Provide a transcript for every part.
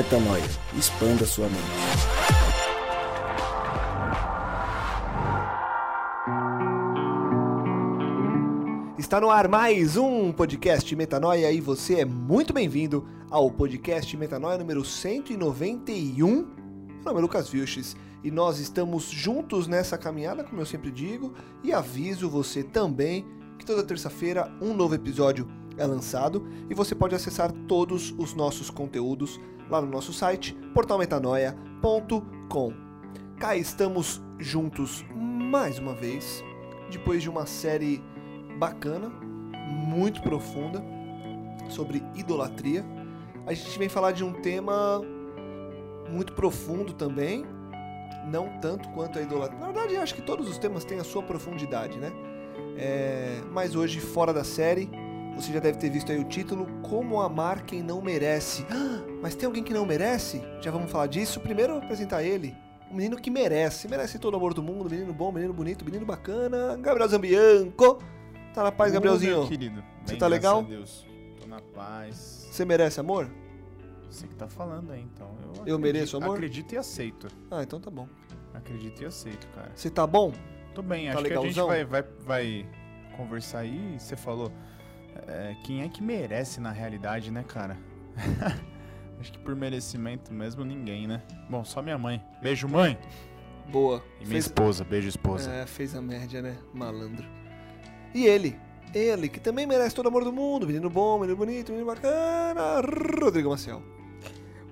Metanoia. Expanda sua mente. Está no ar mais um podcast Metanoia e você é muito bem-vindo ao podcast Metanoia número 191. Meu nome é Lucas Vilches e nós estamos juntos nessa caminhada, como eu sempre digo, e aviso você também que toda terça-feira um novo episódio é lançado e você pode acessar todos os nossos conteúdos lá no nosso site portalmetanoia.com. Cá estamos juntos mais uma vez, depois de uma série bacana, muito profunda sobre idolatria. A gente vem falar de um tema muito profundo também, não tanto quanto a idolatria. Na verdade, acho que todos os temas têm a sua profundidade, né? É... Mas hoje, fora da série, você já deve ter visto aí o título Como Amar Quem Não Merece. Ah, mas tem alguém que não merece? Já vamos falar disso. Primeiro, apresentar ele. Um menino que merece. Merece todo o amor do mundo. Menino bom, menino bonito, menino bacana. Gabriel Zambianco. Tá na paz, Gabrielzinho? Meu querido. Você tá legal? Deus. Tô na paz. Você merece amor? Você que tá falando aí, então. Eu, Eu acredito- mereço amor? Acredito e aceito. Ah, então tá bom. Acredito e aceito, cara. Você tá bom? Tô bem, Tá acho que a gente legalzão? vai, vai, vai conversar aí. Você falou. É, quem é que merece na realidade, né, cara? acho que por merecimento mesmo ninguém, né? Bom, só minha mãe. Beijo, mãe! Boa. E minha esposa. Beijo, esposa. É, fez a média, né? Malandro. E ele? Ele, que também merece todo o amor do mundo. Menino bom, menino bonito, menino bacana. Rodrigo Maciel.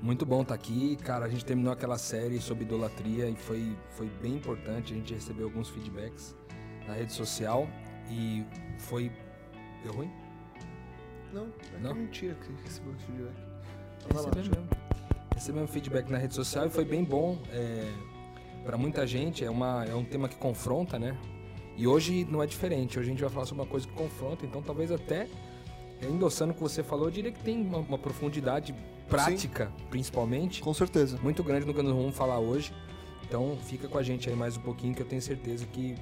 Muito bom estar aqui, cara. A gente terminou aquela série sobre idolatria e foi, foi bem importante. A gente recebeu alguns feedbacks na rede social e foi. Deu ruim? Não, é Não? mentira que recebeu feedback. Recebemos mesmo. Recebemos feedback na rede social e foi bem bom. É, para muita gente é, uma, é um tema que confronta, né? E hoje não é diferente. Hoje a gente vai falar sobre uma coisa que confronta, então talvez até é, endossando o que você falou, eu diria que tem uma, uma profundidade prática, principalmente, Com certeza. muito grande no que nós vamos falar hoje. Então fica com a gente aí mais um pouquinho que eu tenho certeza que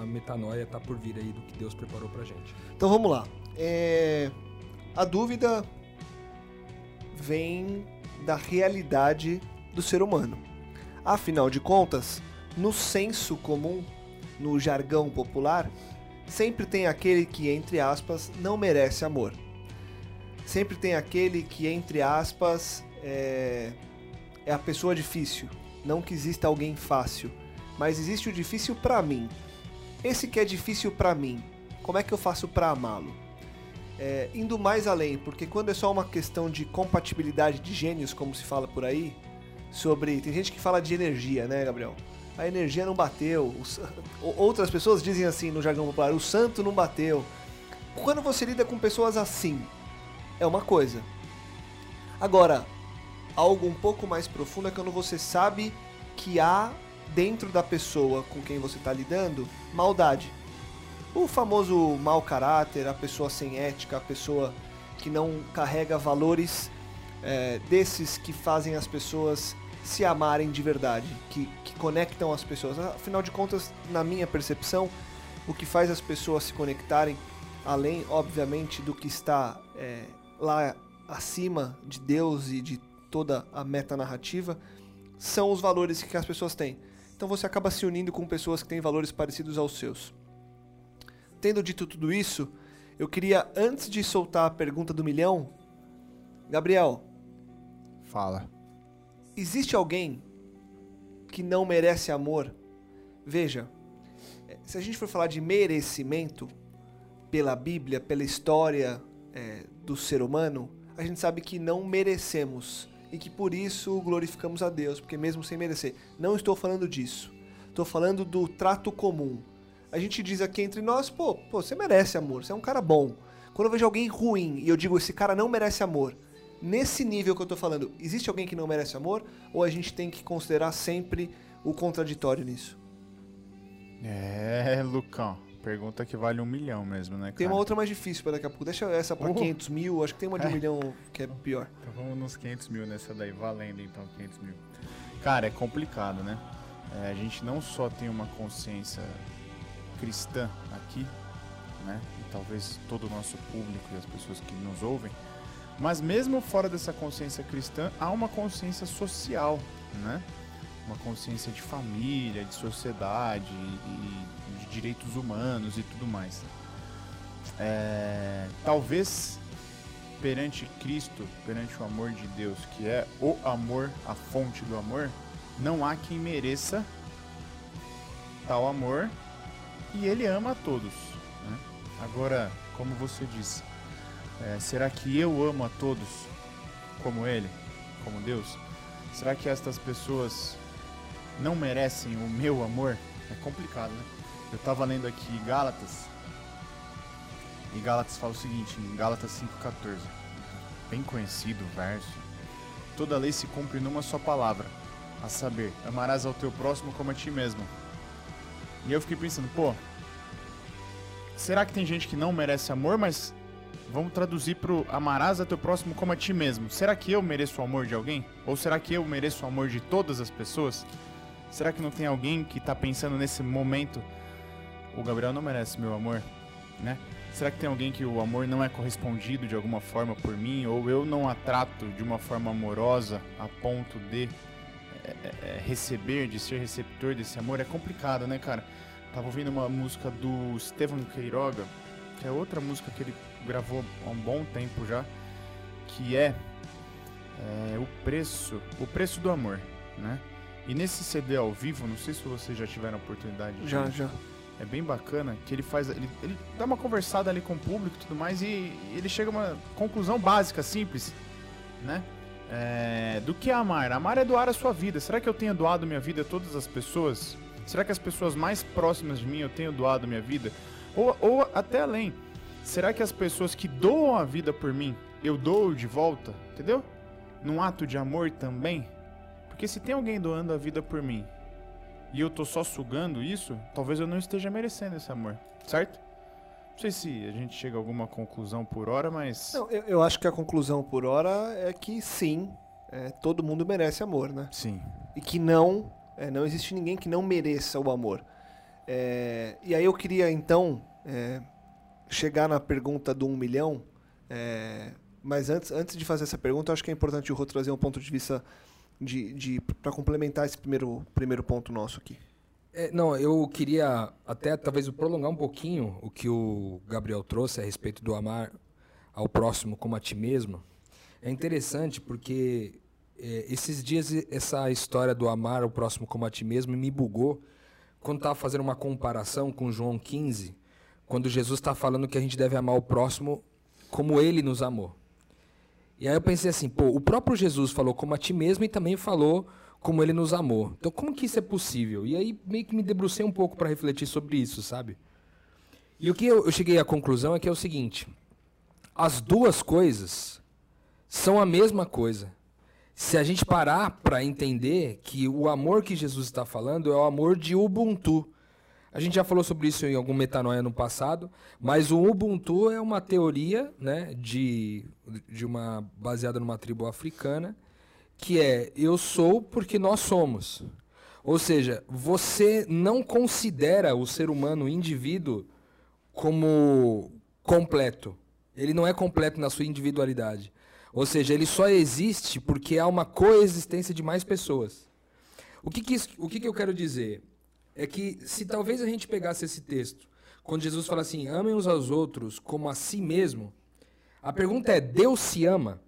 a metanoia tá por vir aí do que Deus preparou pra gente. Então vamos lá. É, A dúvida vem da realidade do ser humano. Afinal de contas, no senso comum, no jargão popular, sempre tem aquele que, entre aspas, não merece amor. Sempre tem aquele que, entre aspas, é, é a pessoa difícil. Não que exista alguém fácil, mas existe o difícil pra mim. Esse que é difícil pra mim, como é que eu faço pra amá-lo? É, indo mais além, porque quando é só uma questão de compatibilidade de gênios, como se fala por aí, sobre. Tem gente que fala de energia, né, Gabriel? A energia não bateu. o sa- ou- Outras pessoas dizem assim no jargão popular: o santo não bateu. Quando você lida com pessoas assim, é uma coisa. Agora, algo um pouco mais profundo é quando você sabe que há dentro da pessoa com quem você está lidando maldade. O famoso mau caráter, a pessoa sem ética, a pessoa que não carrega valores é, desses que fazem as pessoas se amarem de verdade, que, que conectam as pessoas. Afinal de contas, na minha percepção, o que faz as pessoas se conectarem, além, obviamente, do que está é, lá acima de Deus e de toda a metanarrativa, são os valores que as pessoas têm. Então você acaba se unindo com pessoas que têm valores parecidos aos seus. Tendo dito tudo isso, eu queria, antes de soltar a pergunta do milhão, Gabriel, Fala. existe alguém que não merece amor? Veja, eh, se a gente for falar de merecimento pela Bíblia, pela história eh, do ser humano, a gente sabe que não merecemos e que por isso glorificamos a Deus, porque mesmo sem merecer. Não estou falando disso. Estou falando do trato comum. A gente diz aqui entre nós, pô, pô, você merece amor, você é um cara bom. Quando eu vejo alguém ruim e eu digo, esse cara não merece amor, nesse nível que eu tô falando, existe alguém que não merece amor? Ou a gente tem que considerar sempre o contraditório nisso? É, Lucão. Pergunta que vale um milhão mesmo, né, cara? Tem uma outra mais difícil pra daqui a pouco. Deixa essa pra Uh. 500 mil, acho que tem uma de um É. milhão que é pior. Então vamos nos 500 mil nessa daí, valendo então 500 mil. Cara, é complicado, né? É, a gente não só tem uma consciência cristã aqui, né? E talvez todo o nosso público e as pessoas que nos ouvem, Mas mesmo fora dessa consciência cristã, há uma consciência social, né? Uma consciência de família, de sociedade de direitos humanos e tudo mais. É, talvez perante Cristo, perante o amor de Deus, que é o amor, a fonte do amor, não há quem mereça tal amor e ele ama a todos. Né? Agora, como você disse, é, será que eu amo a todos como ele, como Deus? Será que estas pessoas não merecem o meu amor? É complicado, né? Eu estava lendo aqui Gálatas e Gálatas fala o seguinte, em Gálatas 5,14. Bem conhecido o verso. Toda lei se cumpre numa só palavra, a saber, amarás ao teu próximo como a ti mesmo. E eu fiquei pensando, pô, será que tem gente que não merece amor, mas vamos traduzir pro amarás ao teu próximo como a ti mesmo. Será que eu mereço o amor de alguém? Ou será que eu mereço o amor de todas as pessoas? Será que não tem alguém que tá pensando nesse momento, o Gabriel não merece meu amor, né? Será que tem alguém que o amor não é correspondido de alguma forma por mim? Ou eu não a trato de uma forma amorosa a ponto de é, é, receber, de ser receptor desse amor? É complicado, né, cara? Tava ouvindo uma música do Stefan Queiroga, que é outra música que ele gravou há um bom tempo já, que é, é o preço, o preço do amor, né? E nesse CD ao vivo, não sei se vocês já tiveram a oportunidade de Já, já. é bem bacana que ele faz ele, ele dá uma conversada ali com o público e tudo mais e ele chega a uma conclusão básica simples né É, do que é amar amar é doar a sua vida será que eu tenho doado minha vida a todas as pessoas será que as pessoas mais próximas de mim eu tenho doado minha vida ou, ou até além será que as pessoas que doam a vida por mim eu dou de volta entendeu num ato de amor também porque se tem alguém doando a vida por mim e eu tô só sugando isso, talvez eu não esteja merecendo esse amor, certo? Não sei se a gente chega a alguma conclusão por hora, mas. Não, eu, eu acho que a conclusão por hora é que sim, é, todo mundo merece amor, né? Sim. E que não, é, não existe ninguém que não mereça o amor. É, e aí eu queria então é, chegar na pergunta do um milhão, é, mas antes, antes de fazer essa pergunta, acho que é importante o Rô trazer um ponto de vista de, de para complementar esse primeiro, primeiro ponto nosso aqui. É, não, eu queria até talvez prolongar um pouquinho o que o Gabriel trouxe a respeito do amar ao próximo como a ti mesmo. É interessante porque é, esses dias essa história do amar ao próximo como a ti mesmo me bugou quando estava fazendo uma comparação com João 15, quando Jesus está falando que a gente deve amar o próximo como ele nos amou. E aí eu pensei assim, pô, o próprio Jesus falou como a ti mesmo e também falou como ele nos amou. Então como que isso é possível? E aí meio que me debrucei um pouco para refletir sobre isso, sabe? E o que eu, eu cheguei à conclusão é que é o seguinte: as duas coisas são a mesma coisa. Se a gente parar para entender que o amor que Jesus está falando é o amor de Ubuntu. A gente já falou sobre isso em algum metanoia no passado, mas o Ubuntu é uma teoria, né, de, de uma baseada numa tribo africana, que é eu sou porque nós somos. Ou seja, você não considera o ser humano, o indivíduo, como completo. Ele não é completo na sua individualidade. Ou seja, ele só existe porque há uma coexistência de mais pessoas. O que, que, isso, o que, que eu quero dizer? É que se talvez a gente pegasse esse texto, quando Jesus fala assim, amem uns aos outros como a si mesmo, a pergunta é: Deus se ama?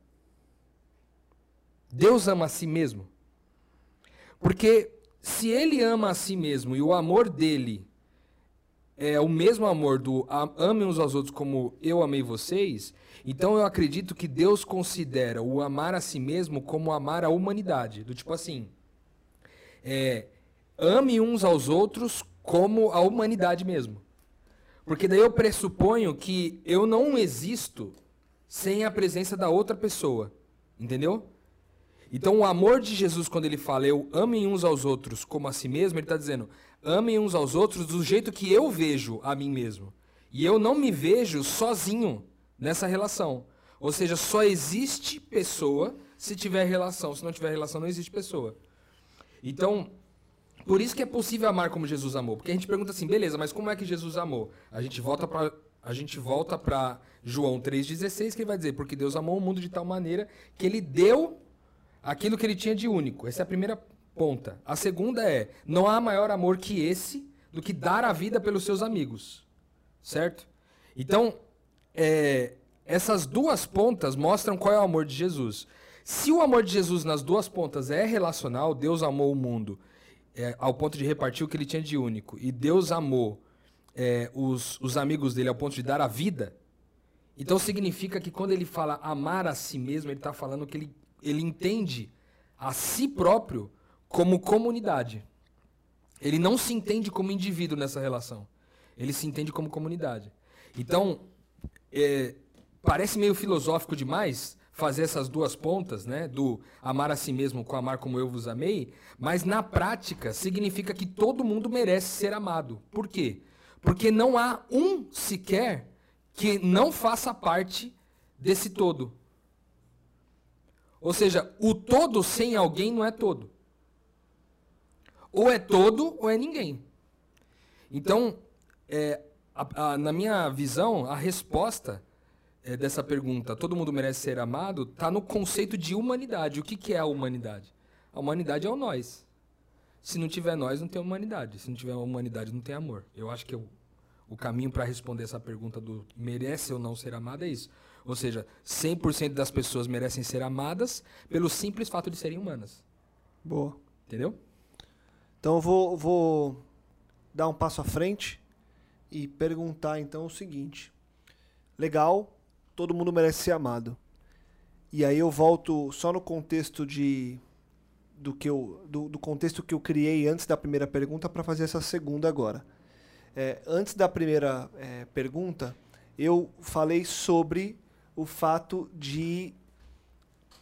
Deus ama a si mesmo? Porque se ele ama a si mesmo e o amor dele é o mesmo amor do amem uns aos outros como eu amei vocês, então eu acredito que Deus considera o amar a si mesmo como amar a humanidade. Do tipo assim, é, ame uns aos outros como a humanidade mesmo. Porque daí eu pressuponho que eu não existo sem a presença da outra pessoa. Entendeu? Então o amor de Jesus, quando ele fala eu amem uns aos outros como a si mesmo, ele está dizendo amem uns aos outros do jeito que eu vejo a mim mesmo. E eu não me vejo sozinho nessa relação. Ou seja, só existe pessoa se tiver relação. Se não tiver relação, não existe pessoa. Então, por isso que é possível amar como Jesus amou. Porque a gente pergunta assim, beleza, mas como é que Jesus amou? A gente volta para a gente volta para João 3,16, que ele vai dizer: Porque Deus amou o mundo de tal maneira que ele deu aquilo que ele tinha de único. Essa é a primeira ponta. A segunda é: Não há maior amor que esse do que dar a vida pelos seus amigos. Certo? Então, é, essas duas pontas mostram qual é o amor de Jesus. Se o amor de Jesus nas duas pontas é relacional, Deus amou o mundo é, ao ponto de repartir o que ele tinha de único, e Deus amou é, os, os amigos dele ao ponto de dar a vida, então significa que quando ele fala amar a si mesmo, ele está falando que ele, ele entende a si próprio como comunidade. Ele não se entende como indivíduo nessa relação. Ele se entende como comunidade. Então, é, parece meio filosófico demais fazer essas duas pontas, né, do amar a si mesmo com amar como eu vos amei, mas na prática significa que todo mundo merece ser amado. Por quê? Porque não há um sequer que não faça parte desse todo. Ou seja, o todo sem alguém não é todo. Ou é todo ou é ninguém. Então, é, a, a, na minha visão, a resposta é, dessa pergunta, todo mundo merece ser amado, está no conceito de humanidade. O que, que é a humanidade? A humanidade é o nós. Se não tiver nós, não tem humanidade. Se não tiver humanidade, não tem amor. Eu acho que eu, o caminho para responder essa pergunta do merece ou não ser amado é isso. Ou seja, 100% das pessoas merecem ser amadas pelo simples fato de serem humanas. Boa. Entendeu? Então eu vou, vou dar um passo à frente e perguntar então o seguinte. Legal, todo mundo merece ser amado. E aí eu volto só no contexto de do que eu do, do contexto que eu criei antes da primeira pergunta para fazer essa segunda agora. É, antes da primeira é, pergunta, eu falei sobre o fato de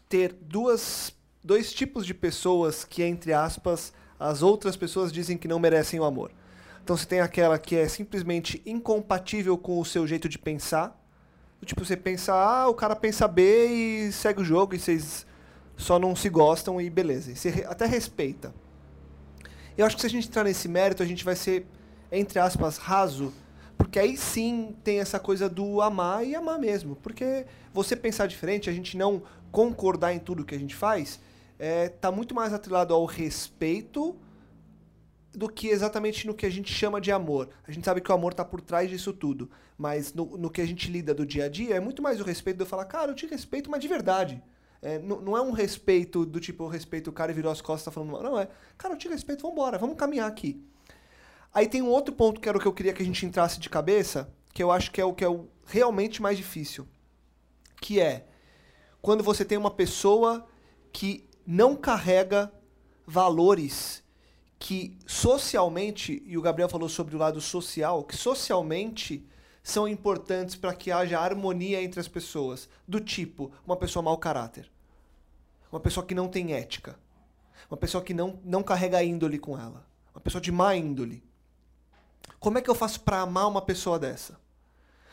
ter duas, dois tipos de pessoas que, entre aspas, as outras pessoas dizem que não merecem o amor. Então você tem aquela que é simplesmente incompatível com o seu jeito de pensar, Tipo, você pensa A, o cara pensa B e segue o jogo e vocês só não se gostam e beleza. E você até respeita. Eu acho que se a gente entrar nesse mérito, a gente vai ser, entre aspas, raso. Porque aí sim tem essa coisa do amar e amar mesmo. Porque você pensar diferente, a gente não concordar em tudo que a gente faz, é, tá muito mais atrelado ao respeito do que exatamente no que a gente chama de amor. A gente sabe que o amor está por trás disso tudo. Mas no, no, que a gente lida do dia a dia, é muito mais o respeito de eu falar, cara, eu te respeito, mas de verdade. É, não, é um respeito do tipo, eu respeito o cara e virou as costas falando mal. Não, é, cara, eu te respeito, vambora, vamos caminhar aqui. Aí tem um outro ponto que era o que eu queria que a gente entrasse de cabeça, que eu acho que é o que é o realmente mais difícil. Que é quando você tem uma pessoa que não carrega valores que socialmente, e o Gabriel falou sobre o lado social, que socialmente são importantes para que haja harmonia entre as pessoas. Do tipo, uma pessoa mau caráter. Uma pessoa que não tem ética. Uma pessoa que não, não carrega índole com ela. Uma pessoa de má índole. Como é que eu faço para amar uma pessoa dessa?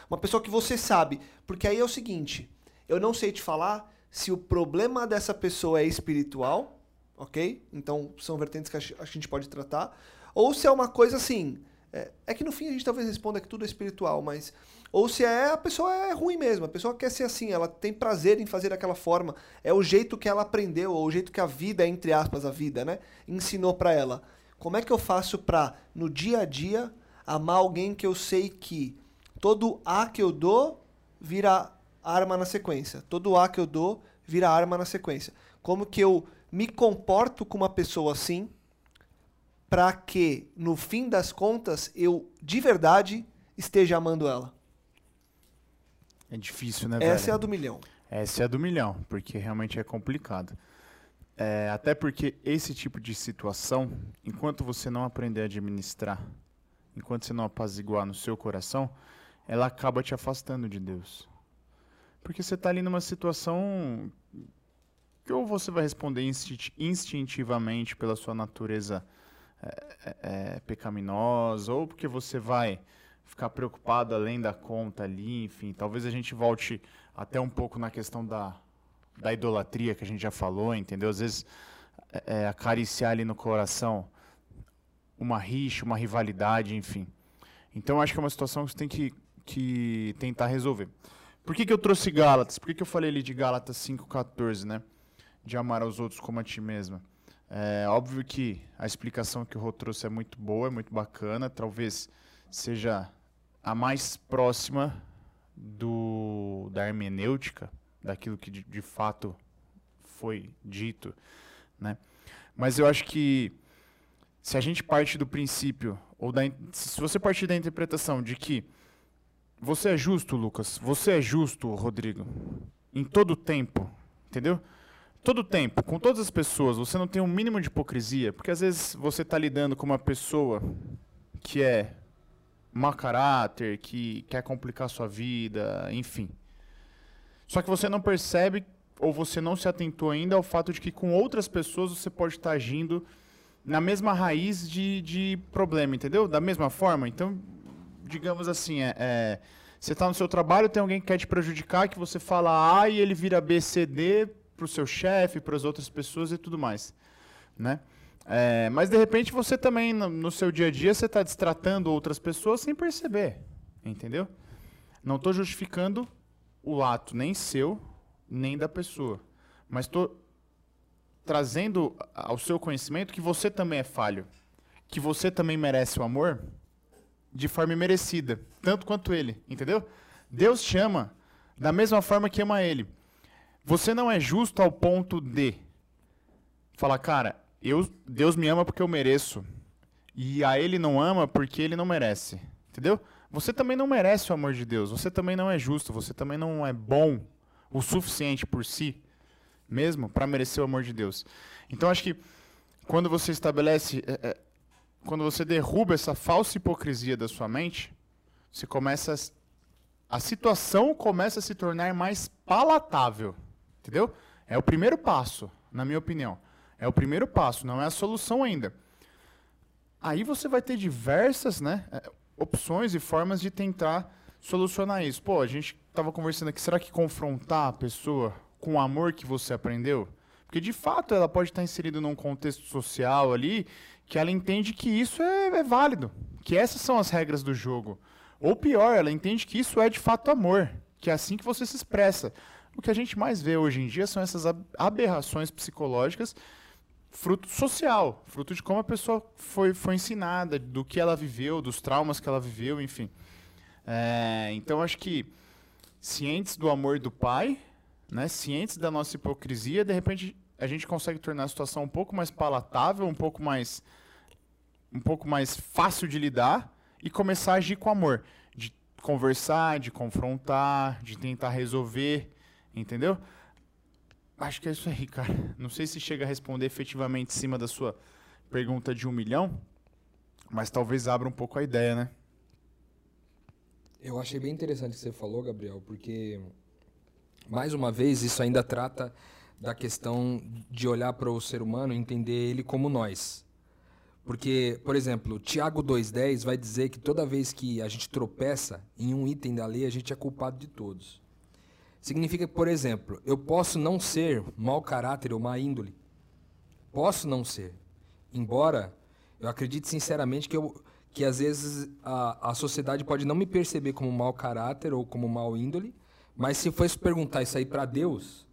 Uma pessoa que você sabe. Porque aí é o seguinte: eu não sei te falar se o problema dessa pessoa é espiritual ok? Então são vertentes que a gente pode tratar. Ou se é uma coisa assim. É, é, que no fim a gente talvez responda que tudo é espiritual, mas. Ou se é a pessoa é ruim mesmo, a pessoa quer ser assim, ela tem prazer em fazer daquela forma. É o jeito que ela aprendeu, ou o jeito que a vida, entre aspas, a vida, né? Ensinou para ela. Como é que eu faço pra, no dia a dia, amar alguém que eu sei que todo A que eu dou vira arma na sequência. Todo A que eu dou vira arma na sequência. Como que eu me comporto com uma pessoa assim para que, no fim das contas, eu de verdade esteja amando ela? É difícil, né, Essa velho? é a do milhão. Essa é a do milhão, porque realmente é complicado. É, até porque esse tipo de situação, enquanto você não aprender a administrar, enquanto você não apaziguar no seu coração, ela acaba te afastando de Deus. Porque você está ali numa situação que ou você vai responder instintivamente pela sua natureza é, é, pecaminosa, ou porque você vai ficar preocupado além da conta ali, enfim. Talvez a gente volte até um pouco na questão da, da idolatria que a gente já falou, entendeu? Às vezes é acariciar ali no coração uma rixa, uma rivalidade, enfim. Então acho que é uma situação que você tem que que tentar resolver. Por que, que eu trouxe Gálatas? Por que, que eu falei ali de Gálatas 5,14, né? De amar aos outros como a ti mesma. É óbvio que a explicação que o Rô trouxe é muito boa, é muito bacana, talvez seja a mais próxima do, da hermenêutica, daquilo que de, de fato foi dito, né? Mas eu acho que se a gente parte do princípio, ou da, se você partir da interpretação de que você é justo, Lucas, você é justo, Rodrigo, em todo tempo, entendeu? Todo tempo, com todas as pessoas, você não tem um mínimo de hipocrisia, porque às vezes você está lidando com uma pessoa que é mau caráter, que quer complicar sua vida, enfim. Só que você não percebe ou você não se atentou ainda ao fato de que com outras pessoas você pode estar agindo na mesma raiz de, de problema, entendeu? Da mesma forma. Então, digamos assim, é, é você está no seu trabalho, tem alguém que quer te prejudicar, que você fala A e ele vira B, C, D para o seu chefe, para as outras pessoas e tudo mais, né? É, mas de repente você também no, no seu dia a dia você está destratando outras pessoas sem perceber, entendeu? Não estou justificando o ato nem seu nem da pessoa, mas estou trazendo ao seu conhecimento que você também é falho, que você também merece o amor de forma merecida, tanto quanto ele, entendeu? Deus te ama da mesma forma que ama ele. Você não é justo ao ponto de falar, cara, eu, Deus me ama porque eu mereço. E a ele não ama porque ele não merece. Entendeu? Você também não merece o amor de Deus. Você também não é justo. Você também não é bom o suficiente por si mesmo para merecer o amor de Deus. Então acho que quando você estabelece, é, é, quando você derruba essa falsa hipocrisia da sua mente, você começa a, a situação começa a se tornar mais palatável, entendeu? É o primeiro passo, na minha opinião. É o primeiro passo, não é a solução ainda. Aí você vai ter diversas, né, é, opções e formas de tentar solucionar isso. Pô, a gente estava conversando aqui, será que confrontar a pessoa com o amor que você aprendeu? Porque de fato ela pode estar inserida num contexto social ali que ela entende que isso é, é válido, que essas são as regras do jogo. Ou pior, ela entende que isso é de fato amor, que é assim que você se expressa. O que a gente mais vê hoje em dia são essas aberrações psicológicas, fruto social, fruto de como a pessoa foi, foi ensinada, do que ela viveu, dos traumas que ela viveu, enfim. É, então acho que cientes do amor do pai, né? Cientes da nossa hipocrisia, de repente a gente consegue tornar a situação um pouco mais palatável, um pouco mais um pouco mais fácil de lidar e começar a agir com amor, de conversar, de confrontar, de tentar resolver, entendeu? Acho que é isso aí, cara. Não sei se chega a responder efetivamente em cima da sua pergunta de um milhão, mas talvez abra um pouco a ideia, né? Eu achei bem interessante o que você falou, Gabriel, porque mais uma vez, isso ainda trata da questão de olhar para o ser humano e entender ele como nós. Porque, por exemplo, Tiago 2,10 vai dizer que toda vez que a gente tropeça em um item da lei, a gente é culpado de todos. Significa por exemplo, eu posso não ser mau caráter ou má índole. Posso não ser. Embora eu acredite sinceramente que, eu, que às vezes a, a sociedade pode não me perceber como mau caráter ou como mau índole, mas se fosse perguntar isso aí para Deus,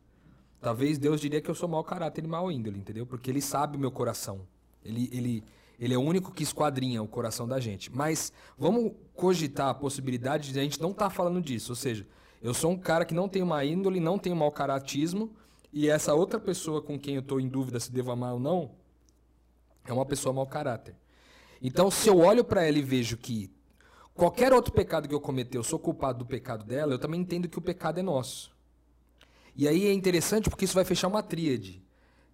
talvez Deus diria que eu sou mau caráter e mau índole, entendeu? Porque ele sabe o meu coração. Ele, ele, ele é o único que esquadrinha o coração da gente. Mas vamos cogitar a possibilidade de a gente não estar tá falando disso. Ou seja, eu sou um cara que não tem uma índole, não tem mau caratismo, e essa outra pessoa com quem eu estou em dúvida se devo amar ou não, é uma pessoa mau caráter. Então, se eu olho para ela e vejo que qualquer outro pecado que eu cometer, eu sou culpado do pecado dela, eu também entendo que o pecado é nosso. E aí é interessante porque isso vai fechar uma tríade.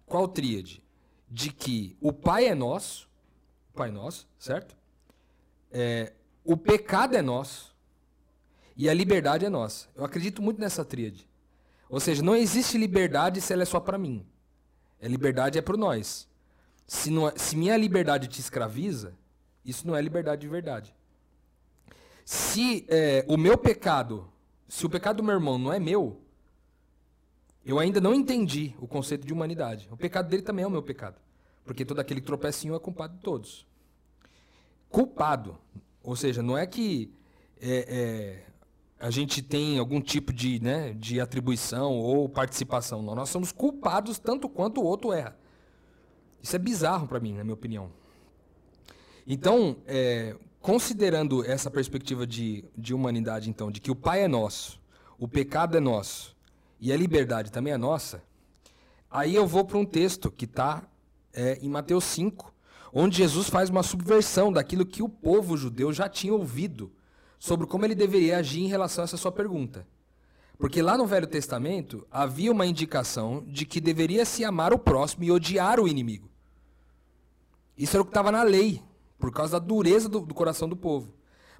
Qual tríade? De que o Pai é nosso, o Pai é nosso, certo? É, o pecado é nosso e a liberdade é nossa. Eu acredito muito nessa tríade. Ou seja, não existe liberdade se ela é só para mim. A liberdade é para nós. Se, não, é, se minha liberdade te escraviza, isso não é liberdade de verdade. Se é, o meu pecado, se o pecado do meu irmão não é meu, eu ainda não entendi o conceito de humanidade. O pecado dele também é o meu pecado. Porque todo aquele tropecinho é culpado de todos. Culpado. Ou seja, não é que é, é, a gente tem algum tipo de, né, de atribuição ou participação. Não, nós somos culpados tanto quanto o outro erra. Isso é bizarro para mim, na minha opinião. Então, é, considerando essa perspectiva de, de humanidade, então, de que o Pai é nosso, o pecado é nosso e a liberdade também é nossa, aí eu vou para um texto que está é, em Mateus 5, onde Jesus faz uma subversão daquilo que o povo judeu já tinha ouvido sobre como ele deveria agir em relação a essa sua pergunta. Porque lá no Velho Testamento havia uma indicação de que deveria se amar o próximo e odiar o inimigo. Isso era o que estava na lei, por causa da dureza do, do, coração do povo.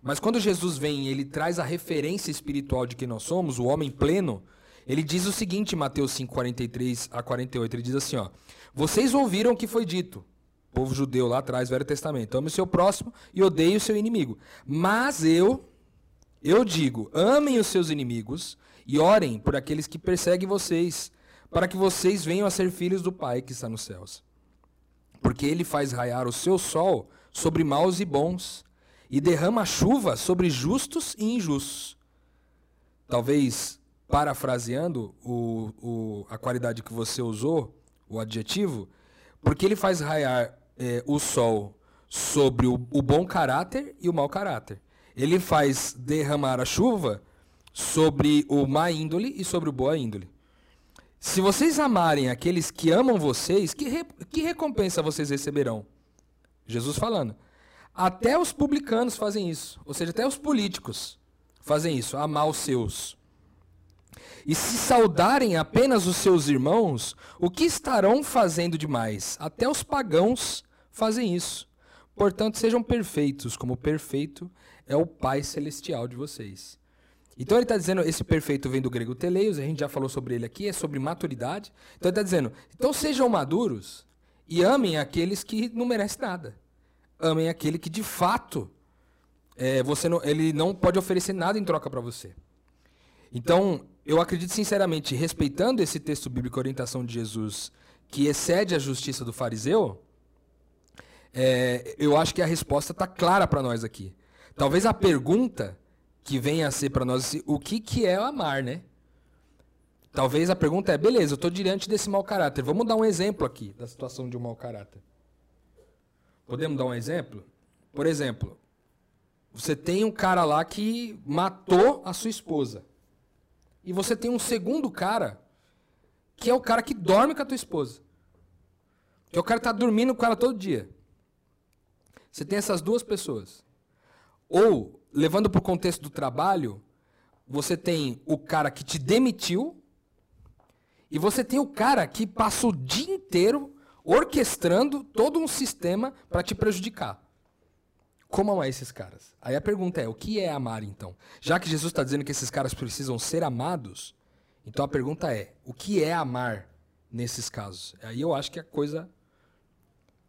Mas quando Jesus vem e ele traz a referência espiritual de quem nós somos, o homem pleno, ele diz o seguinte Mateus 5, 43 a 48, ele diz assim, ó, Vocês ouviram o que foi dito, povo judeu lá atrás, Velho Testamento, ame o seu próximo e odeie o seu inimigo. Mas eu, eu digo, amem os seus inimigos e orem por aqueles que perseguem vocês, para que vocês venham a ser filhos do Pai que está nos céus. Porque ele faz raiar o seu sol sobre maus e bons, e derrama chuva sobre justos e injustos. Talvez, parafraseando o, o, a qualidade que você usou, o adjetivo, porque ele faz raiar é, o sol sobre o, o bom caráter e o mau caráter. Ele faz derramar a chuva sobre o má índole e sobre o boa índole. Se vocês amarem aqueles que amam vocês, que, re, que recompensa vocês receberão? Jesus falando. Até os publicanos fazem isso. Ou seja, até os políticos fazem isso, amar os seus. E se saudarem apenas os seus irmãos, o que estarão fazendo demais? Até os pagãos fazem isso. Portanto, sejam perfeitos, como perfeito é o Pai Celestial de vocês. Então ele está dizendo, esse perfeito vem do grego teleios, a gente já falou sobre ele aqui, é sobre maturidade. Então ele está dizendo, então sejam maduros e amem aqueles que não merecem nada. Amem aquele que de fato é, você não, ele não pode oferecer nada em troca para você. Então, eu acredito sinceramente, respeitando esse texto bíblico, orientação de Jesus, que excede a justiça do fariseu, é, eu acho que a resposta está clara para nós aqui. Talvez a pergunta que venha a ser para nós assim, o que, que é amar, né? Talvez a pergunta é, beleza, eu estou diante desse mau caráter. Vamos dar um exemplo aqui da situação de um mau caráter. Podemos dar um exemplo? Por exemplo, você tem um cara lá que matou a sua esposa. E você tem um segundo cara, que é o cara que dorme com a tua esposa. Que é o cara que está dormindo com ela todo dia. Você tem essas duas pessoas. Ou, levando para o contexto do trabalho, você tem o cara que te demitiu e você tem o cara que passa o dia inteiro orquestrando todo um sistema para te prejudicar. Como amar esses caras? Aí a pergunta é: o que é amar então? Já que Jesus está dizendo que esses caras precisam ser amados, então a pergunta é: o que é amar nesses casos? Aí eu acho que a coisa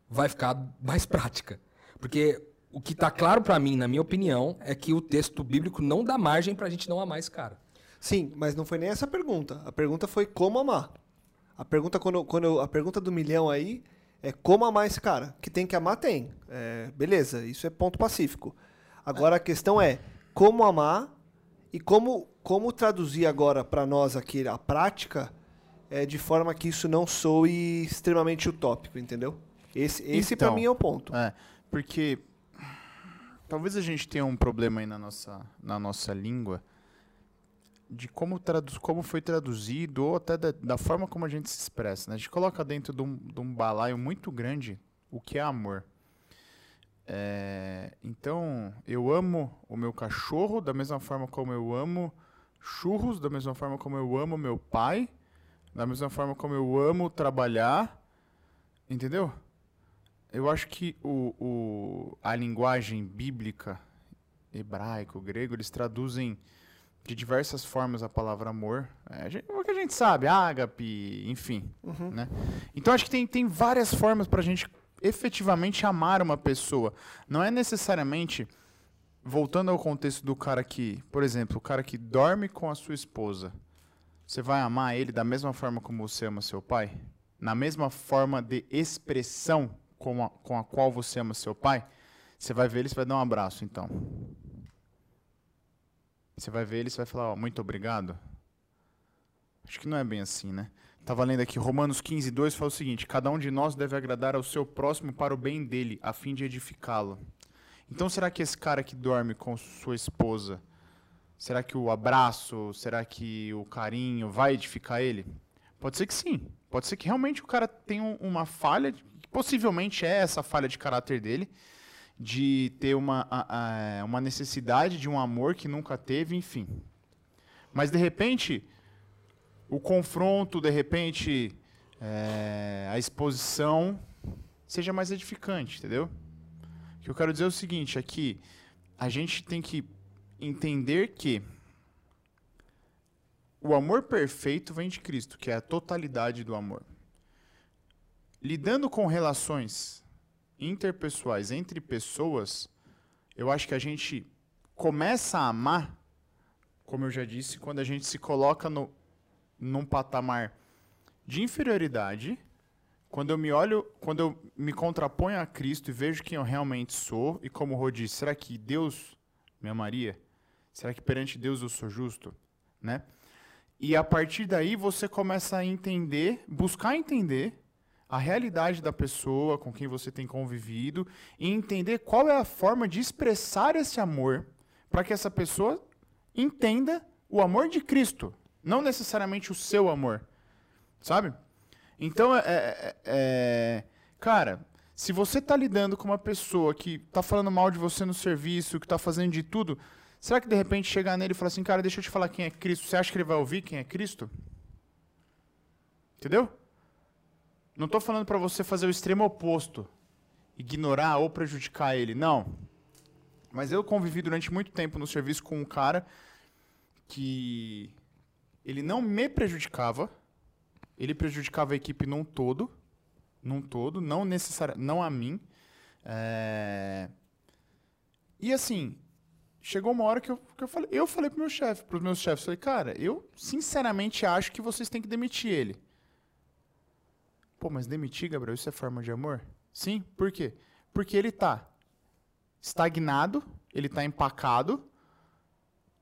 vai ficar mais prática. Porque o que está claro para mim, na minha opinião, é que o texto bíblico não dá margem para a gente não amar esse cara. Sim, mas não foi nem essa a pergunta. A pergunta foi como amar. A pergunta, quando, quando eu, a pergunta do milhão aí é como amar esse cara. Que tem que amar, tem. É, beleza, isso é ponto pacífico. Agora a questão é como amar e como, como traduzir agora para nós aqui a prática é, de forma que isso não soe extremamente utópico, entendeu? Esse, esse Então, para mim é o ponto. É, porque talvez a gente tenha um problema aí na nossa, na nossa língua de como, tradu como foi traduzido ou até da, da forma como a gente se expressa. Né? A gente coloca dentro de um, de um balaio muito grande o que é amor. É, então, eu amo o meu cachorro da mesma forma como eu amo churros, da mesma forma como eu amo meu pai, da mesma forma como eu amo trabalhar, entendeu? Eu acho que o, o, a linguagem bíblica, hebraico, grego, eles traduzem de diversas formas a palavra amor. É, a gente- o que a gente sabe, ágape, enfim. Né? Então acho que tem, tem várias formas para a gente efetivamente amar uma pessoa. Não é necessariamente, voltando ao contexto do cara que, por exemplo, o cara que dorme com a sua esposa. Você vai amar ele da mesma forma como você ama seu pai? Na mesma forma de expressão com a, com a qual você ama seu pai? Você vai ver ele, você vai dar um abraço, então. Você vai ver ele e você vai falar, ó, muito obrigado. Acho que não é bem assim, né? Tava lendo aqui, Romanos 15, 2 fala o seguinte: Cada um de nós deve agradar ao seu próximo para o bem dele, a fim de edificá-lo. Então, será que esse cara que dorme com sua esposa, será que o abraço, será que o carinho vai edificar ele? Pode ser que sim. Pode ser que realmente o cara tenha um- uma falha, possivelmente é essa falha de caráter dele, de ter uma, a- a- uma necessidade de um amor que nunca teve, enfim. Mas de repente, o confronto, de repente, é, a exposição seja mais edificante, entendeu? O que eu quero dizer é o seguinte, é que a gente tem que entender que o amor perfeito vem de Cristo, que é a totalidade do amor. Lidando com relações interpessoais entre pessoas, eu acho que a gente começa a amar, como eu já disse, quando a gente se coloca no, num patamar de inferioridade, quando eu me olho, quando eu me contraponho a Cristo e vejo quem eu realmente sou, e como o disse, será que Deus me amaria? Será que perante Deus eu sou justo? Né? E a partir daí você começa a entender, buscar entender a realidade da pessoa com quem você tem convivido e entender qual é a forma de expressar esse amor para que essa pessoa entenda o amor de Cristo, não necessariamente o seu amor, sabe? Então, é, é- é- cara, se você tá lidando com uma pessoa que tá falando mal de você no serviço, que tá fazendo de tudo, será que de repente chegar nele e falar assim, cara, deixa eu te falar quem é Cristo, você acha que ele vai ouvir quem é Cristo? Entendeu? Não tô falando para você fazer o extremo oposto, ignorar ou prejudicar ele, não. Mas eu convivi durante muito tempo no serviço com um cara que ele não me prejudicava, ele prejudicava a equipe num todo, num todo, não necessário, não a mim. É, E assim, chegou uma hora que eu, que eu falei, eu falei pro meu chefe, pros meus chefes, falei, cara, eu sinceramente acho que vocês têm que demitir ele. Pô, mas demitir, Gabriel, isso é forma de amor? Sim, por quê? Porque ele tá estagnado, ele tá empacado,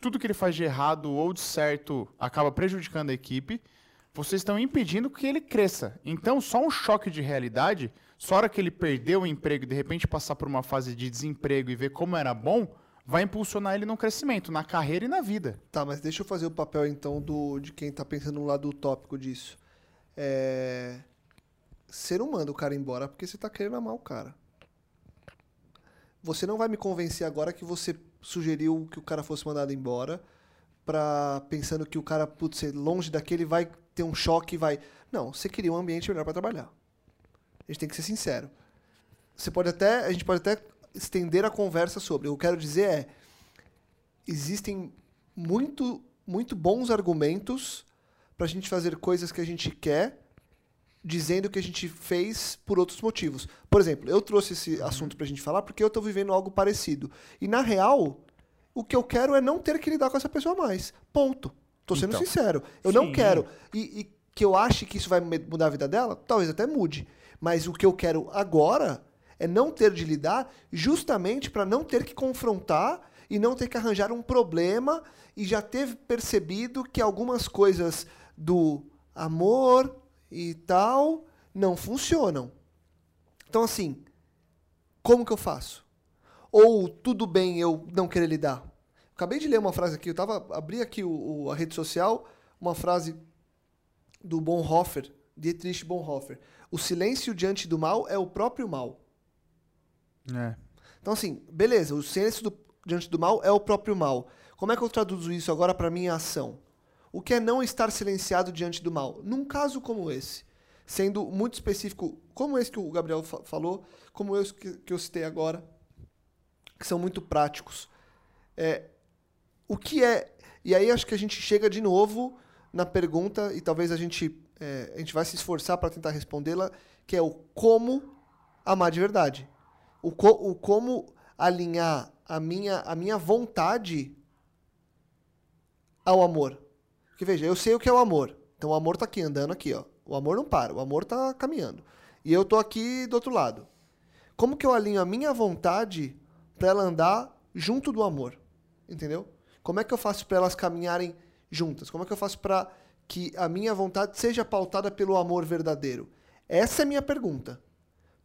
tudo que ele faz de errado ou de certo acaba prejudicando a equipe. Vocês estão impedindo que ele cresça. Então, só um choque de realidade, só a hora que ele perdeu o emprego e de repente passar por uma fase de desemprego e ver como era bom, vai impulsionar ele no crescimento, na carreira e na vida. Tá, mas deixa eu fazer o papel então do de quem tá pensando no lado utópico disso. É... Você não manda o cara embora porque você tá querendo amar o cara. Você não vai me convencer agora que você sugeriu que o cara fosse mandado embora pra pensando que o cara, putz, ser longe daquele vai ter um choque e vai. Não, você queria um ambiente melhor pra trabalhar. A gente tem que ser sincero. Você pode até, a gente pode até estender a conversa sobre. O que eu quero dizer é, existem muito, muito bons argumentos pra gente fazer coisas que a gente quer, dizendo que a gente fez por outros motivos. Por exemplo, eu trouxe esse assunto pra gente falar porque eu tô vivendo algo parecido. E na real, o que eu quero é não ter que lidar com essa pessoa mais. Ponto. Tô sendo Então, sincero. Eu não sim. quero. E, e que eu ache que isso vai mudar a vida dela, talvez até mude. Mas o que eu quero agora é não ter de lidar justamente para não ter que confrontar e não ter que arranjar um problema e já ter percebido que algumas coisas do amor e tal não funcionam. Então assim, como que eu faço? Ou tudo bem eu não querer lidar? Acabei de ler uma frase aqui, eu tava abri aqui o, o- a rede social, uma frase do Bonhoeffer, Dietrich Bonhoeffer. O silêncio diante do mal é o próprio mal. É. Então, assim, beleza, o silêncio do- diante do mal é o próprio mal. Como é que eu traduzo isso agora para minha ação? O que é não estar silenciado diante do mal? Num caso como esse, sendo muito específico, como esse que o Gabriel fa- falou, como esse que, que eu citei agora, que são muito práticos. É, o que é. E aí acho que a gente chega de novo na pergunta, e talvez a gente, é, a gente vai se esforçar para tentar respondê-la, que é o como amar de verdade. O, co- o como alinhar a minha, a minha vontade ao amor. Porque veja, eu sei o que é o amor. Então o amor tá aqui, andando aqui, ó. O amor não para, o amor tá caminhando. E eu tô aqui do outro lado. Como que eu alinho a minha vontade para ela andar junto do amor? Entendeu? Como é que eu faço para elas caminharem juntas? Como é que eu faço para que a minha vontade seja pautada pelo amor verdadeiro? Essa é a minha pergunta.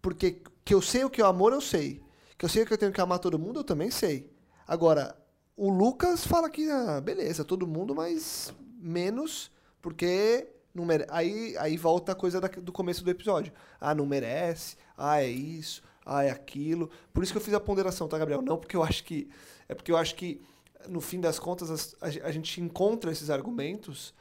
Porque que eu sei o que é o amor, eu sei. Que eu sei que eu tenho que amar todo mundo, eu também sei. Agora, o Lucas fala que, ah, beleza, todo mundo, mas menos, porque não mere... aí, aí volta a coisa da, do começo do episódio. Ah, não merece, ah, é isso, ah, é aquilo. Por isso que eu fiz a ponderação, tá, Gabriel? Não porque eu acho que. É porque eu acho que, no fim das contas, a, a gente encontra esses argumentos.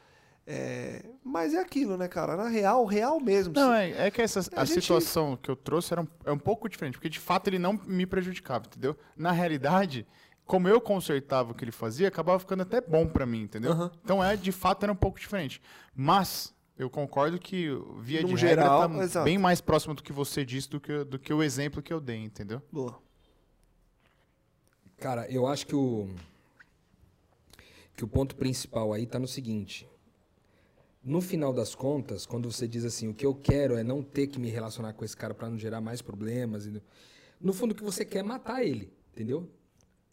É, mas é aquilo, né, cara? Na real, real mesmo. Não, é, é que essa A a, gente- situação que eu trouxe era um, é um pouco diferente, porque de fato ele não me prejudicava, entendeu? Na realidade, como eu consertava o que ele fazia, acabava ficando até bom pra mim, entendeu? Aham. Então é, de fato, era um pouco diferente. Mas eu concordo que via Num de geral, regra tá exato. bem mais próximo do que você disse do que, do que o exemplo que eu dei, entendeu? Boa. Cara, eu acho que o que o ponto principal aí tá no seguinte. No final das contas, quando você diz assim, o que eu quero é não ter que me relacionar com esse cara para não gerar mais problemas, no- no fundo o que você quer é matar ele, entendeu?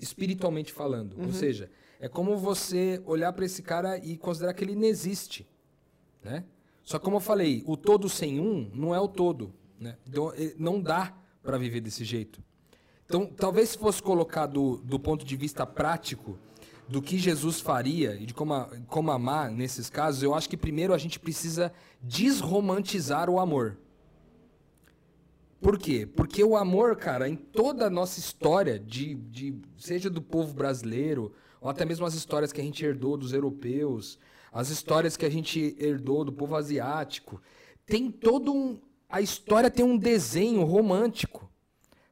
Espiritualmente falando. Ou seja, é como você olhar para esse cara e considerar que ele não existe, né? Só que como eu falei, o todo sem um não é o todo, né? Então, eh, não dá para viver desse jeito. Então, talvez se fosse colocar do, do ponto de vista prático do que Jesus faria e de como, a- como amar nesses casos, eu acho que primeiro a gente precisa desromantizar o amor. Por quê? Porque o amor, cara, em toda a nossa história, de, de, seja do povo brasileiro, ou até mesmo as histórias que a gente herdou dos europeus, as histórias que a gente herdou do povo asiático, tem todo um. A história tem um desenho romântico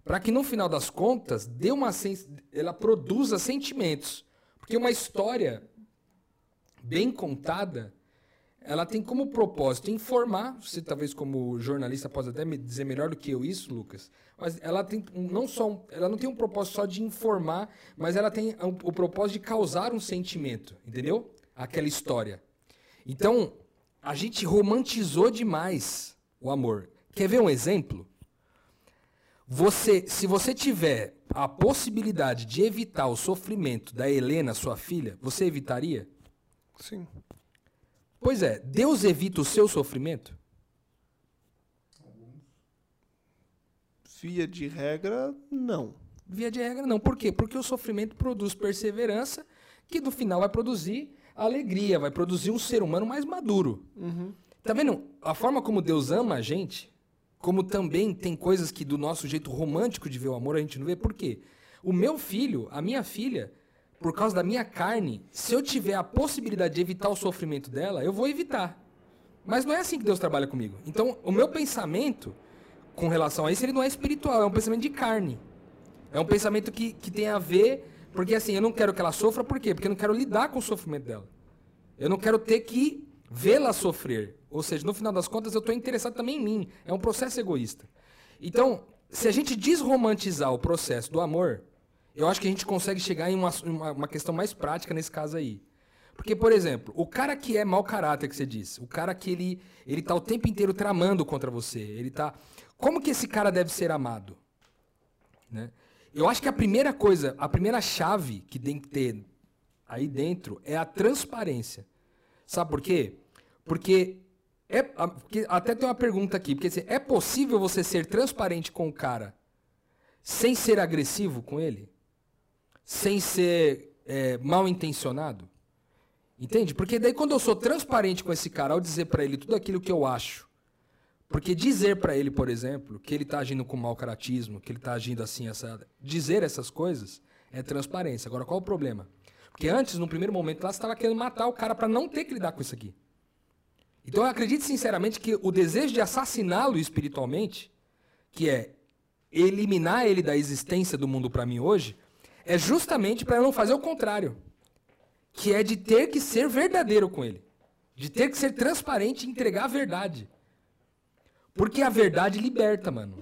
para que no final das contas dê uma ela produza sentimentos. Porque uma história bem contada, ela tem como propósito informar, você talvez como jornalista possa até me dizer melhor do que eu isso, Lucas, mas ela tem não só ela não tem um propósito só de informar, mas ela tem o propósito de causar um sentimento, entendeu? Aquela história. Então, a gente romantizou demais o amor. Quer ver um exemplo? Você, se você tiver a possibilidade de evitar o sofrimento da Helena, sua filha, você evitaria? Sim. Pois é, Deus evita o seu sofrimento? Via de regra, não. Via de regra, não. Por quê? Porque o sofrimento produz perseverança, que no final vai produzir alegria, vai produzir um ser humano mais maduro. Tá vendo? A forma como Deus ama a gente, como também tem coisas que do nosso jeito romântico de ver o amor a gente não vê. Por quê? O meu filho, a minha filha, por causa da minha carne, se eu tiver a possibilidade de evitar o sofrimento dela, eu vou evitar. Mas não é assim que Deus trabalha comigo. Então, o meu pensamento com relação a isso, ele não é espiritual, é um pensamento de carne. É um pensamento que, que tem a ver. Porque assim, eu não quero que ela sofra, por quê? Porque eu não quero lidar com o sofrimento dela. Eu não quero ter que vê-la sofrer. Ou seja, no final das contas, eu estou interessado também em mim. É um processo egoísta. Então, se a gente desromantizar o processo do amor, eu acho que a gente consegue chegar em uma, uma, uma questão mais prática nesse caso aí. Porque, por exemplo, o cara que é mau caráter, que você disse, o cara que ele, ele tá o tempo inteiro tramando contra você, ele tá. Como que esse cara deve ser amado? Né? Eu acho que a primeira coisa, a primeira chave que tem que ter aí dentro é a transparência. Sabe por quê? Porque, é, porque até tem uma pergunta aqui, porque assim, é possível você ser transparente com o cara sem ser agressivo com ele? Sem ser é, mal intencionado? Entende? Porque daí quando eu sou transparente com esse cara ao dizer pra ele tudo aquilo que eu acho, porque dizer pra ele, por exemplo, que ele tá agindo com mau caratismo, que ele tá agindo assim, essa, dizer essas coisas é transparência. Agora qual o problema? Porque antes, no primeiro momento, lá você estava querendo matar o cara pra não ter que lidar com isso aqui. Então eu acredito sinceramente que o desejo de assassiná-lo espiritualmente, que é eliminar ele da existência do mundo pra mim hoje, é justamente para não fazer o contrário que é de ter que ser verdadeiro com ele. De ter que ser transparente e entregar a verdade. Porque a verdade liberta, mano.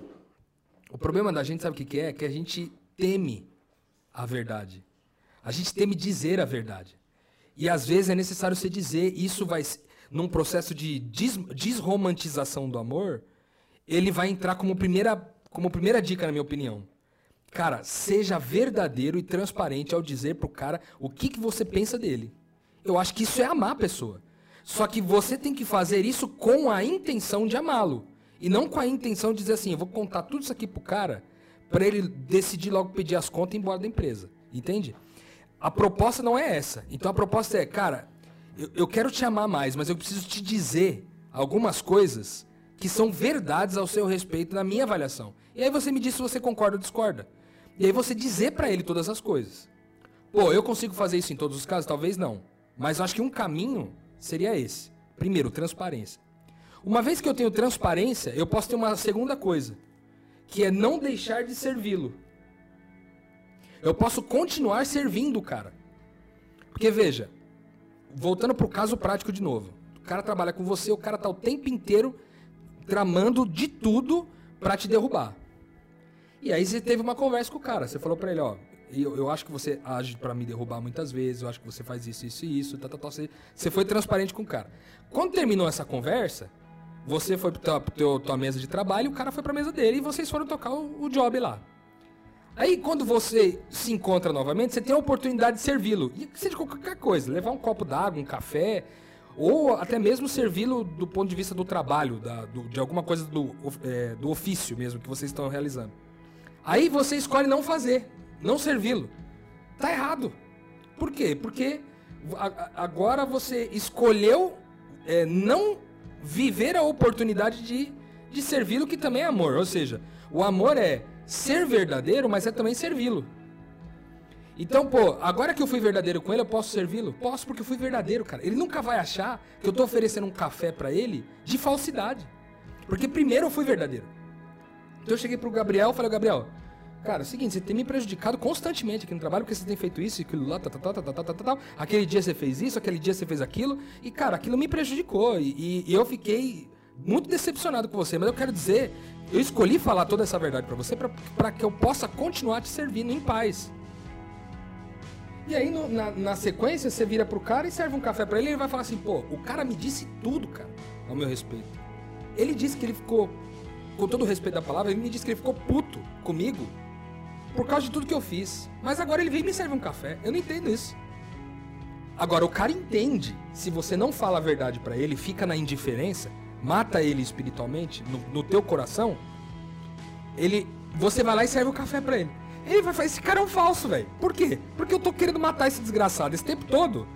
O problema da gente, sabe o que, é? Que a gente teme a verdade. A gente teme dizer a verdade. E às vezes é necessário você dizer, isso vai. Num processo de des- desromantização do amor, ele vai entrar como primeira, como primeira dica, na minha opinião. Cara, seja verdadeiro e transparente ao dizer pro cara o que, que você pensa dele. Eu acho que isso é amar a pessoa. Só que você tem que fazer isso com a intenção de amá-lo. E não com a intenção de dizer assim, eu vou contar tudo isso aqui pro cara para ele decidir logo pedir as contas e ir embora da empresa. Entende? A proposta não é essa. Então a proposta é, cara, eu, eu quero te amar mais, mas eu preciso te dizer algumas coisas que são verdades ao seu respeito na minha avaliação. E aí você me diz se você concorda ou discorda. E aí você dizer para ele todas as coisas. Pô, eu consigo fazer isso em todos os casos? Talvez não. Mas eu acho que um caminho seria esse. Primeiro, transparência. Uma vez que eu tenho transparência, eu posso ter uma segunda coisa, que é não deixar de servi-lo. Eu posso continuar servindo o cara. Porque veja, voltando pro caso prático de novo. O cara trabalha com você, o cara tá o tempo inteiro tramando de tudo para te derrubar. E aí você teve uma conversa com o cara. Você falou para ele, ó, eu, eu acho que você age para me derrubar muitas vezes, eu acho que você faz isso, isso e isso, tá, tá, tá. Você, você foi transparente com o cara. Quando terminou essa conversa, você foi pra tua, tua mesa de trabalho, o cara foi pra mesa dele e vocês foram tocar o, o job lá. Aí quando você se encontra novamente, você tem a oportunidade de servi-lo. E seja qualquer coisa, levar um copo d'água, um café, ou até mesmo servi-lo do ponto de vista do trabalho, da, do, de alguma coisa do, é, do ofício mesmo que vocês estão realizando. Aí você escolhe não fazer, não servi-lo. Tá errado. Por quê? Porque agora você escolheu é, não viver a oportunidade de, de servi-lo, que também é amor. Ou seja, o amor é ser verdadeiro, mas é também servi-lo. Então, pô, agora que eu fui verdadeiro com ele, eu posso servi-lo? Posso, porque eu fui verdadeiro, cara. Ele nunca vai achar que eu tô oferecendo um café para ele de falsidade. Porque primeiro eu fui verdadeiro. Então eu cheguei pro Gabriel e falei, Gabriel, cara, é o seguinte, você tem me prejudicado constantemente aqui no trabalho, porque você tem feito isso e aquilo lá, tá, tá, tá, tá, tá, tá, tá, aquele dia você fez isso, aquele dia você fez aquilo, e cara, aquilo me prejudicou, e, e eu fiquei muito decepcionado com você, mas eu quero dizer, eu escolhi falar toda essa verdade para você para que eu possa continuar te servindo em paz. E aí, no, na, na, sequência, você vira pro cara e serve um café para ele e ele vai falar assim, pô, o cara me disse tudo, cara, ao meu respeito. Ele disse que ele ficou com todo o respeito da palavra, ele me disse que ele ficou puto comigo por causa de tudo que eu fiz. Mas agora ele vem e me serve um café. Eu não entendo isso. Agora, o cara entende. Se você não fala a verdade para ele, fica na indiferença, mata ele espiritualmente, no, no teu coração, ele. Você vai lá e serve o um café para ele. Ele vai falar, esse cara é um falso, velho. Por quê? Porque eu tô querendo matar esse desgraçado esse tempo todo.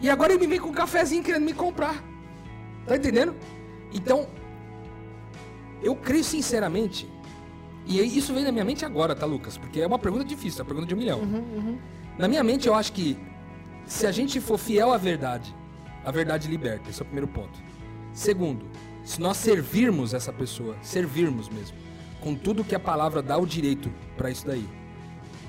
E agora ele me vem com um cafezinho querendo me comprar. Tá entendendo? Então, eu creio sinceramente, e isso vem na minha mente agora, tá, Lucas? Porque é uma pergunta difícil, é uma pergunta de um milhão. Uhum, uhum. Na minha mente, eu acho que se a gente for fiel à verdade, a verdade liberta, esse é o primeiro ponto. Segundo, se nós servirmos essa pessoa, servirmos mesmo, com tudo que a palavra dá o direito para isso daí,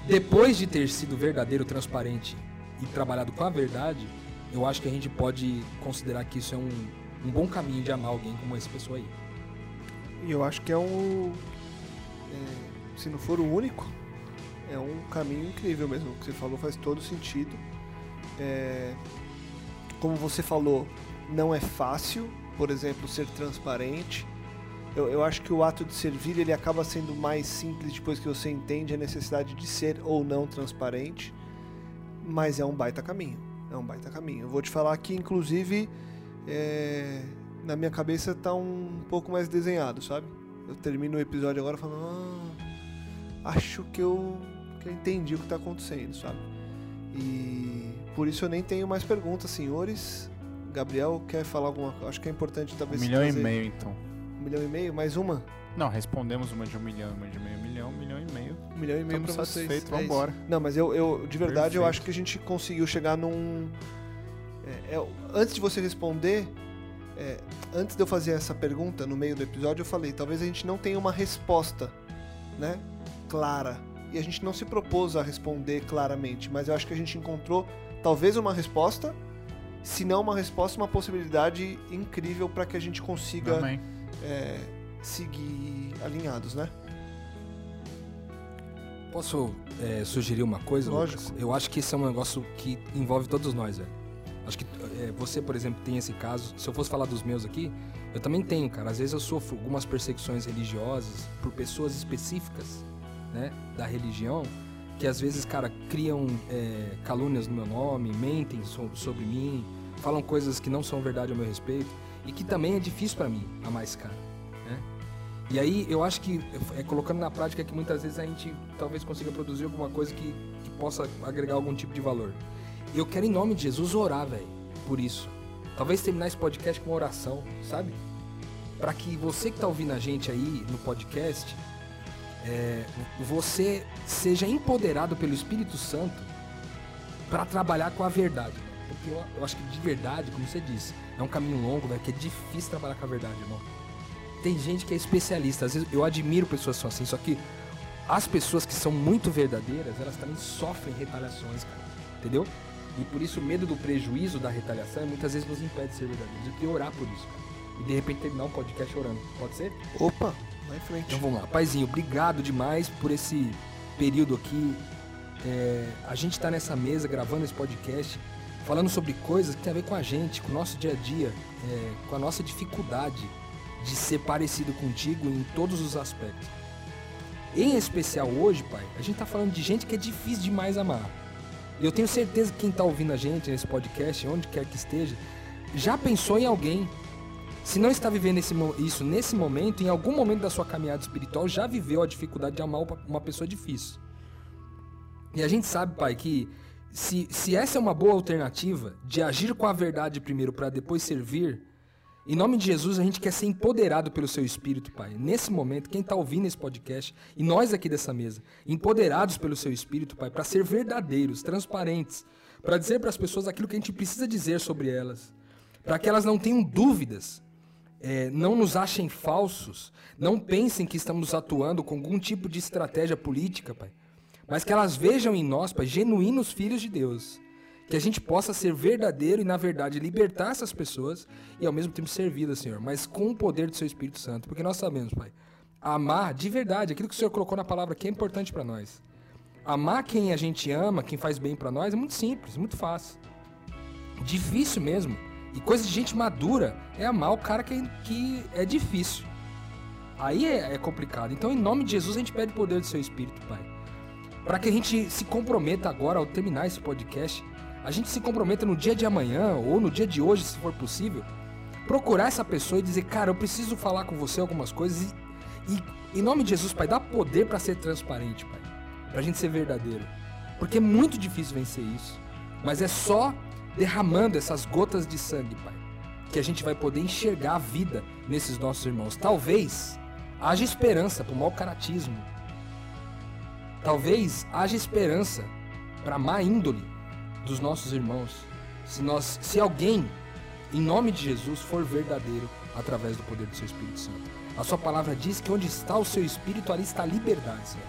depois de ter sido verdadeiro, transparente e trabalhado com a verdade, eu acho que a gente pode considerar que isso é um, um bom caminho de amar alguém como essa pessoa aí. E eu acho que é um. É, se não for o único, é um caminho incrível mesmo. O que você falou faz todo sentido. É, como você falou, não é fácil, por exemplo, ser transparente. Eu, eu, acho que o ato de servir ele acaba sendo mais simples depois que você entende a necessidade de ser ou não transparente, mas é um baita caminho. É um baita caminho. Eu vou te falar que, inclusive, é, na minha cabeça tá um pouco mais desenhado, sabe? Eu termino o episódio agora falando, ah, acho que eu, que eu entendi o que tá acontecendo, sabe? E por isso eu nem tenho mais perguntas, senhores. Gabriel quer falar alguma coisa? Acho que é importante talvez. Um milhão trazer... e meio, então. Um milhão e meio? Mais uma? Não, respondemos uma de um milhão, uma de meio milhão, um milhão e meio. Um milhão e meio Estamos pra vocês. Vamos embora. É Não, mas eu, eu de verdade, Perfeito. eu acho que a gente conseguiu chegar num. É, é, antes de você responder, é, antes de eu fazer essa pergunta no meio do episódio, eu falei, talvez a gente não tenha uma resposta, né, clara. E a gente não se propôs a responder claramente, mas eu acho que a gente encontrou talvez uma resposta, se não uma resposta, uma possibilidade incrível para que a gente consiga é, seguir alinhados, né? Posso é, sugerir uma coisa? Lógico. Lucas? Eu acho que isso é um negócio que envolve todos nós, velho. Acho que é, você, por exemplo, tem esse caso. Se eu fosse falar dos meus aqui, eu também tenho, cara. Às vezes eu sofro algumas perseguições religiosas por pessoas específicas né, da religião, que às vezes, cara, criam é, calúnias no meu nome, mentem so sobre mim, falam coisas que não são verdade ao meu respeito e que também é difícil para mim amar esse cara, né? E aí eu acho que é colocando na prática que muitas vezes a gente talvez consiga produzir alguma coisa que, que possa agregar algum tipo de valor. Eu quero em nome de Jesus orar, velho, por isso. Talvez terminar esse podcast com uma oração, sabe? Para que você que tá ouvindo a gente aí no podcast, é, você seja empoderado pelo Espírito Santo para trabalhar com a verdade. Porque eu, eu, acho que de verdade, como você disse, é um caminho longo, velho, que é difícil trabalhar com a verdade, irmão. Tem gente que é especialista, às vezes eu admiro pessoas que são assim, só que as pessoas que são muito verdadeiras, elas também sofrem retaliações, cara. Entendeu? E por isso o medo do prejuízo da retaliação muitas vezes nos impede de ser verdadeiros. Eu queria orar por isso, cara. E de repente terminar um podcast orando. Pode ser? Opa, vai em frente. Então vamos lá. Paizinho, obrigado demais por esse período aqui. É, a gente está nessa mesa gravando esse podcast, falando sobre coisas que tem a ver com a gente, com o nosso dia a dia, é, com a nossa dificuldade de ser parecido contigo em todos os aspectos. Em especial hoje, pai, a gente está falando de gente que é difícil demais amar. Eu tenho certeza que quem está ouvindo a gente nesse podcast, onde quer que esteja, já pensou em alguém. Se não está vivendo esse, isso nesse momento, em algum momento da sua caminhada espiritual, já viveu a dificuldade de amar uma pessoa difícil. E a gente sabe, pai, que se, se essa é uma boa alternativa de agir com a verdade primeiro para depois servir, em nome de Jesus, a gente quer ser empoderado pelo seu Espírito, Pai. Nesse momento, quem está ouvindo esse podcast, e nós aqui dessa mesa, empoderados pelo seu Espírito, Pai, para ser verdadeiros, transparentes, para dizer para as pessoas aquilo que a gente precisa dizer sobre elas, para que elas não tenham dúvidas, é, não nos achem falsos, não pensem que estamos atuando com algum tipo de estratégia política, Pai, mas que elas vejam em nós, Pai, genuínos filhos de Deus que a gente possa ser verdadeiro e, na verdade, libertar essas pessoas e ao mesmo tempo servi-las, Senhor, mas com o poder do Seu Espírito Santo. Porque nós sabemos, Pai, amar de verdade, aquilo que o Senhor colocou na palavra que é importante para nós. Amar quem a gente ama, quem faz bem para nós, é muito simples, muito fácil. Difícil mesmo. E coisa de gente madura é amar o cara que, que é difícil. Aí é, é complicado. Então, em nome de Jesus, a gente pede o poder do Seu Espírito, Pai. Para que a gente se comprometa agora, ao terminar esse podcast, a gente se comprometa no dia de amanhã ou no dia de hoje, se for possível, procurar essa pessoa e dizer, cara, eu preciso falar com você algumas coisas e, e em nome de Jesus, Pai, dá poder para ser transparente, Pai, pra gente ser verdadeiro, porque é muito difícil vencer isso, mas é só derramando essas gotas de sangue, Pai, que a gente vai poder enxergar a vida nesses nossos irmãos. Talvez haja esperança para o mau caratismo. Talvez haja esperança para má índole dos nossos irmãos, se nós, se alguém, em nome de Jesus, for verdadeiro através do poder do seu Espírito Santo. A sua palavra diz que onde está o seu espírito, ali está a liberdade, Senhor.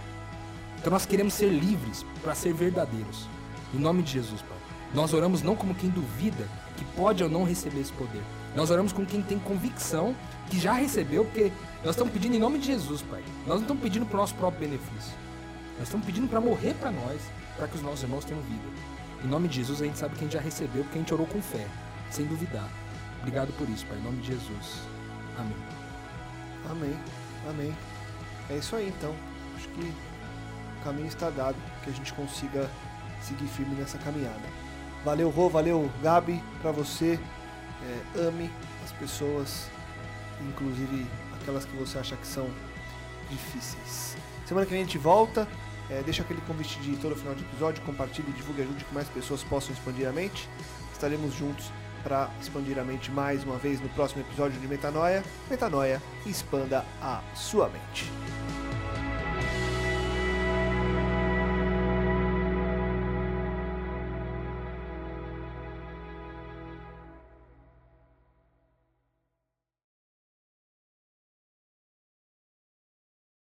Então nós queremos ser livres para ser verdadeiros. Em nome de Jesus, Pai. Nós oramos não como quem duvida que pode ou não receber esse poder. Nós oramos com quem tem convicção que já recebeu, porque nós estamos pedindo em nome de Jesus, Pai. Nós não estamos pedindo para o nosso próprio benefício. Nós estamos pedindo para morrer para nós, para que os nossos irmãos tenham vida. Em nome de Jesus, a gente sabe que a gente já recebeu, porque a gente orou com fé, sem duvidar. Obrigado por isso, Pai. Em nome de Jesus. Amém. Amém. Amém. É isso aí, então. Acho que o caminho está dado, que a gente consiga seguir firme nessa caminhada. Valeu, Rô, valeu, Gabi, para você. É, ame as pessoas, inclusive aquelas que você acha que são difíceis. Semana que vem a gente volta. É, deixa aquele convite de todo final de episódio, compartilhe, divulgue, ajude que mais pessoas possam expandir a mente. Estaremos juntos para expandir a mente mais uma vez no próximo episódio de Metanoia. Metanoia, expanda a sua mente.